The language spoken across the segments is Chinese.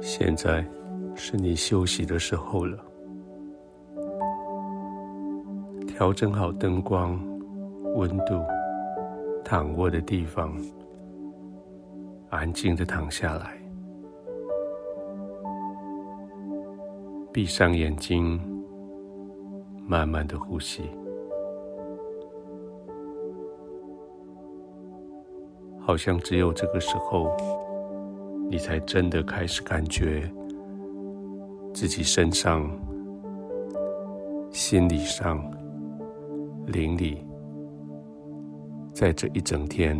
现在是你休息的时候了。调整好灯光、温度，躺卧的地方，安静的躺下来，闭上眼睛，慢慢的呼吸，好像只有这个时候，你才真的开始感觉自己身上、心理上。灵里，在这一整天，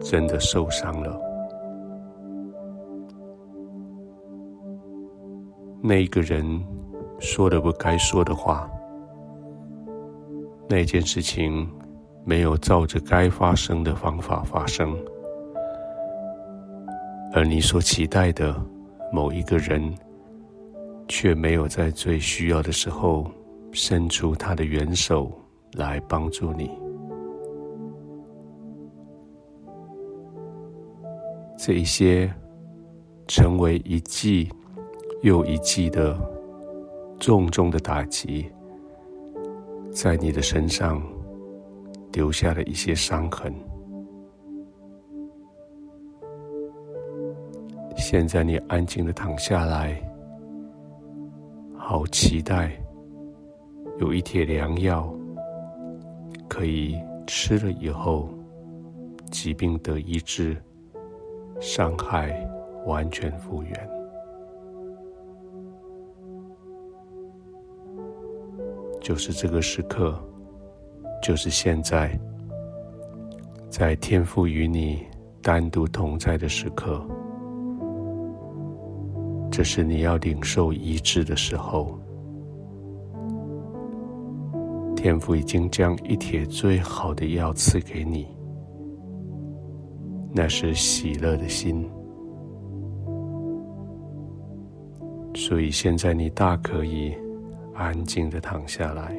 真的受伤了。那个人说了不该说的话，那件事情没有照着该发生的方法发生，而你所期待的某一个人，却没有在最需要的时候伸出他的援手。来帮助你。这一些成为一季又一季的重重的打击，在你的身上留下了一些伤痕。现在你安静的躺下来，好期待有一帖良药。可以吃了以后，疾病得医治，伤害完全复原。就是这个时刻，就是现在，在天父与你单独同在的时刻，这是你要领受医治的时候。天父已经将一帖最好的药赐给你，那是喜乐的心。所以现在你大可以安静的躺下来，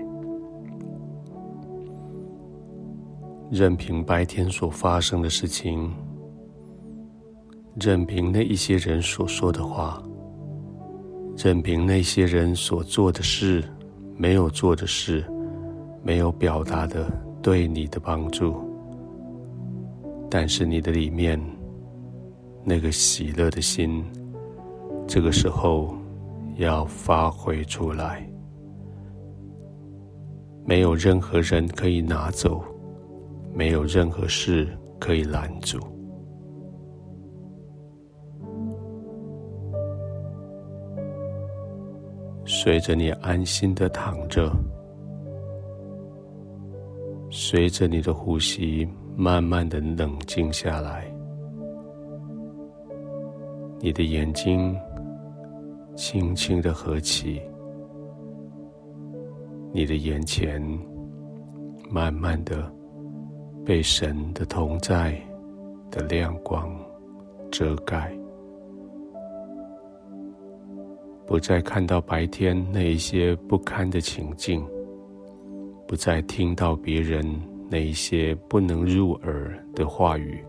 任凭白天所发生的事情，任凭那一些人所说的话，任凭那些人所做的事，没有做的事。没有表达的对你的帮助，但是你的里面那个喜乐的心，这个时候要发挥出来。没有任何人可以拿走，没有任何事可以拦住。随着你安心的躺着。随着你的呼吸，慢慢的冷静下来，你的眼睛轻轻的合起，你的眼前慢慢的被神的同在的亮光遮盖，不再看到白天那一些不堪的情境。不再听到别人那一些不能入耳的话语，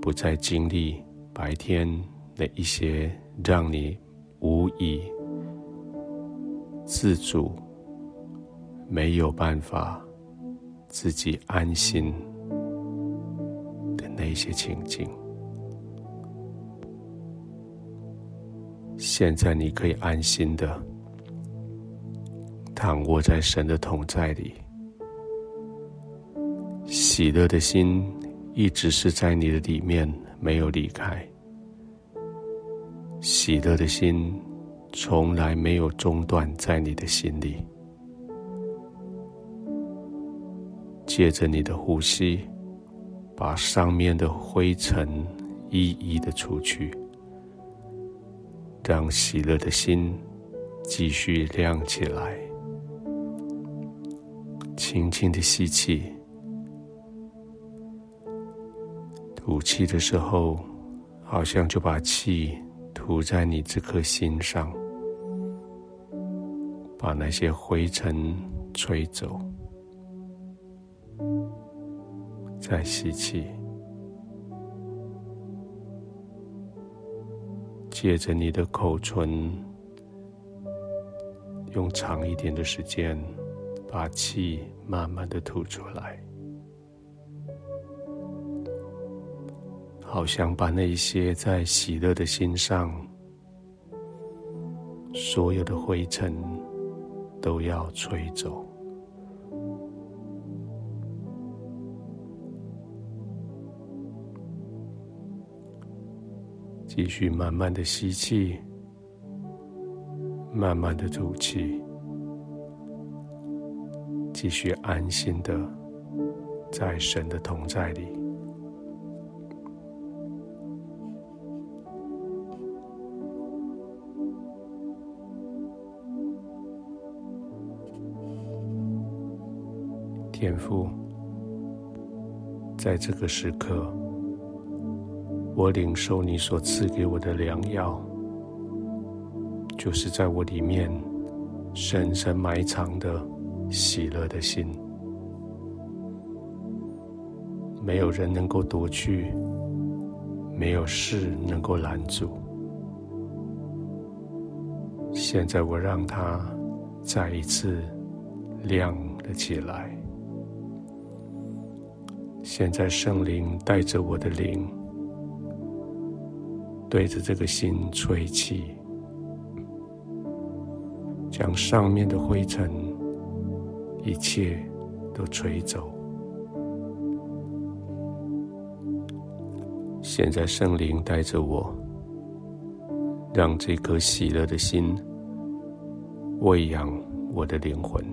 不再经历白天那一些让你无以自主、没有办法自己安心的那些情境。现在你可以安心的。躺卧在神的同在里，喜乐的心一直是在你的里面，没有离开。喜乐的心从来没有中断在你的心里。借着你的呼吸，把上面的灰尘一一的除去，让喜乐的心继续亮起来。轻轻的吸气，吐气的时候，好像就把气吐在你这颗心上，把那些灰尘吹走。再吸气，借着你的口唇，用长一点的时间，把气慢慢的吐出来，好像把那些在喜乐的心上所有的灰尘都要吹走。继续慢慢的吸气，慢慢的吐气，继续安心的在神的同在里。天父，在这个时刻。我领受你所赐给我的良药，就是在我里面深深埋藏的喜乐的心，没有人能够夺去，没有事能够拦阻。现在我让它再一次亮了起来。现在圣灵带着我的灵。对着这个心吹气，将上面的灰尘一切都吹走。现在圣灵带着我，让这颗喜乐的心喂养我的灵魂。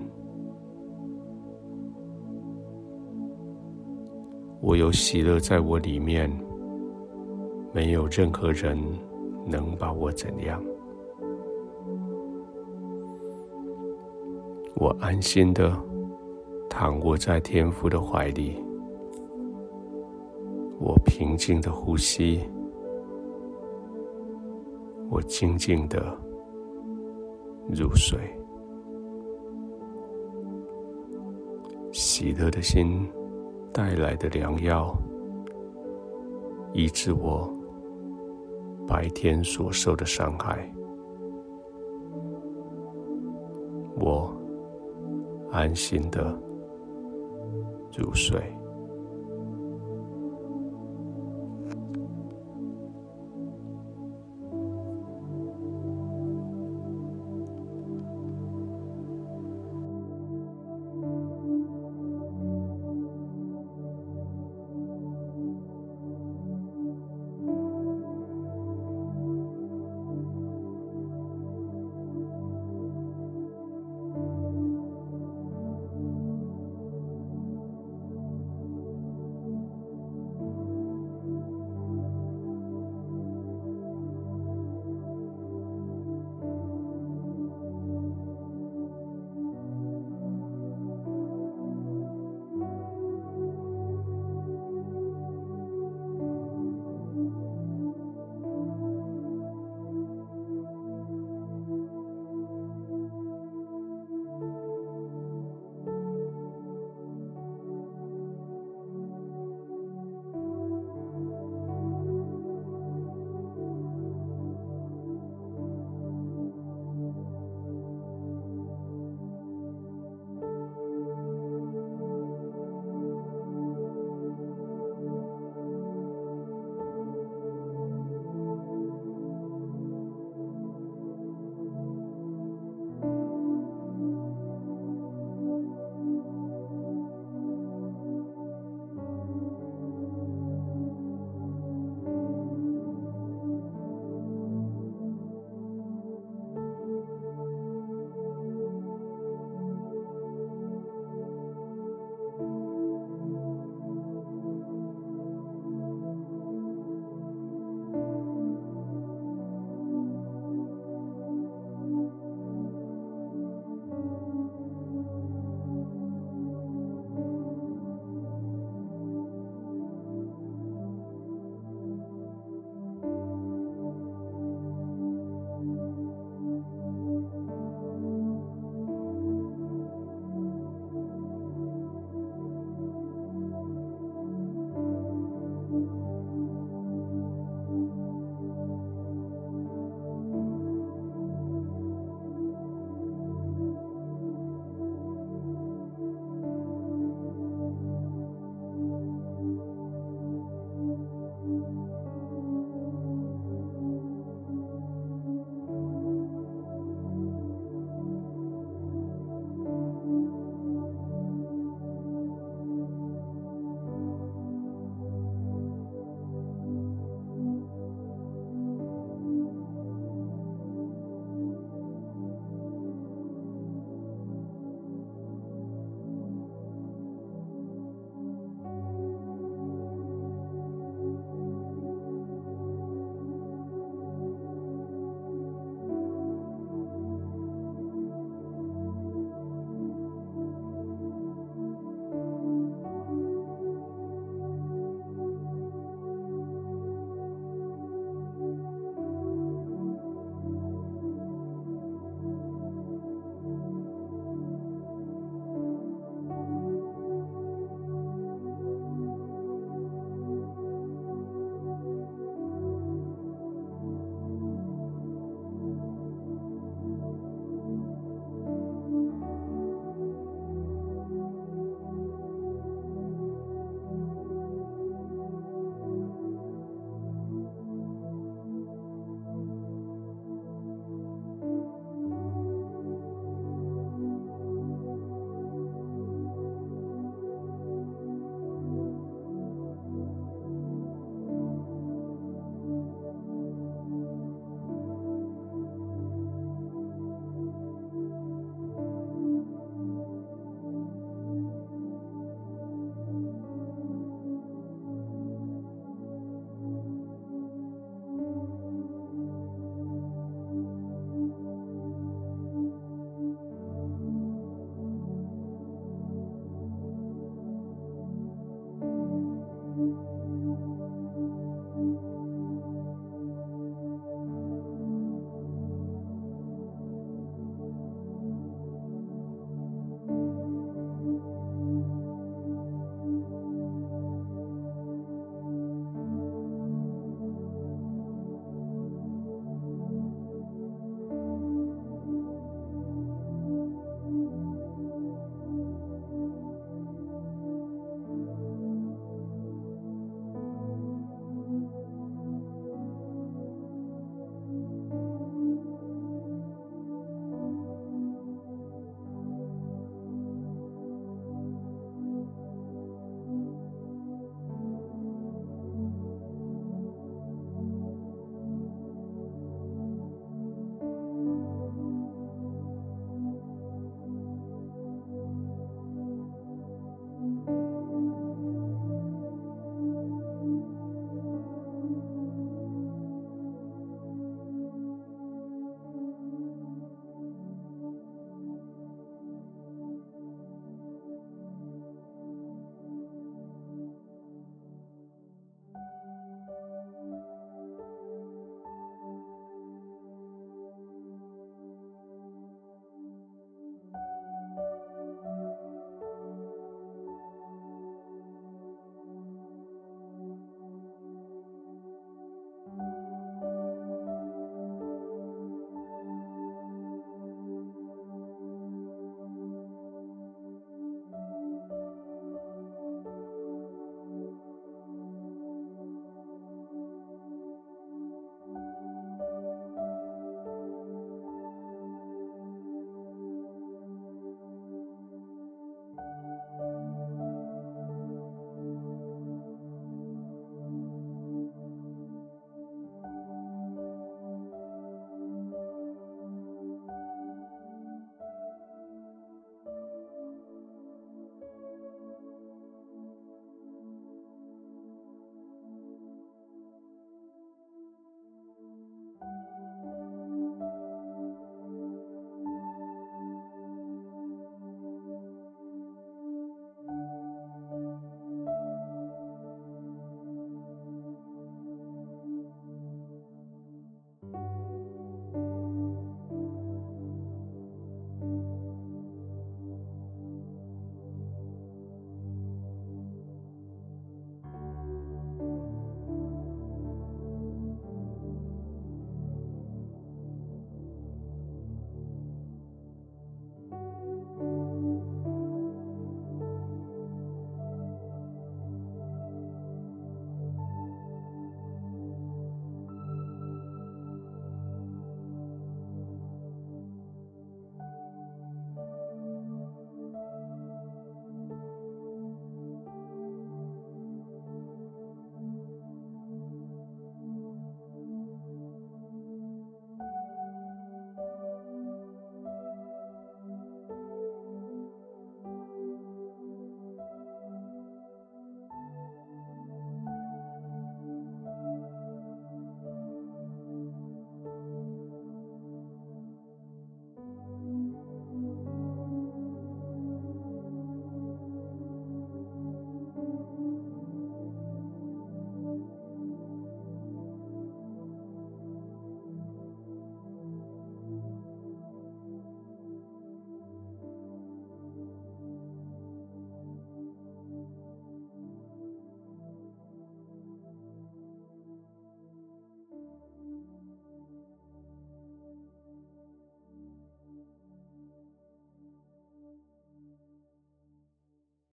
我有喜乐在我里面。没有任何人能把我怎样。我安心的躺卧在天父的怀里，我平静的呼吸，我静静的入睡，喜乐的心带来的良药，医治我。白天所受的伤害，我安心的入睡。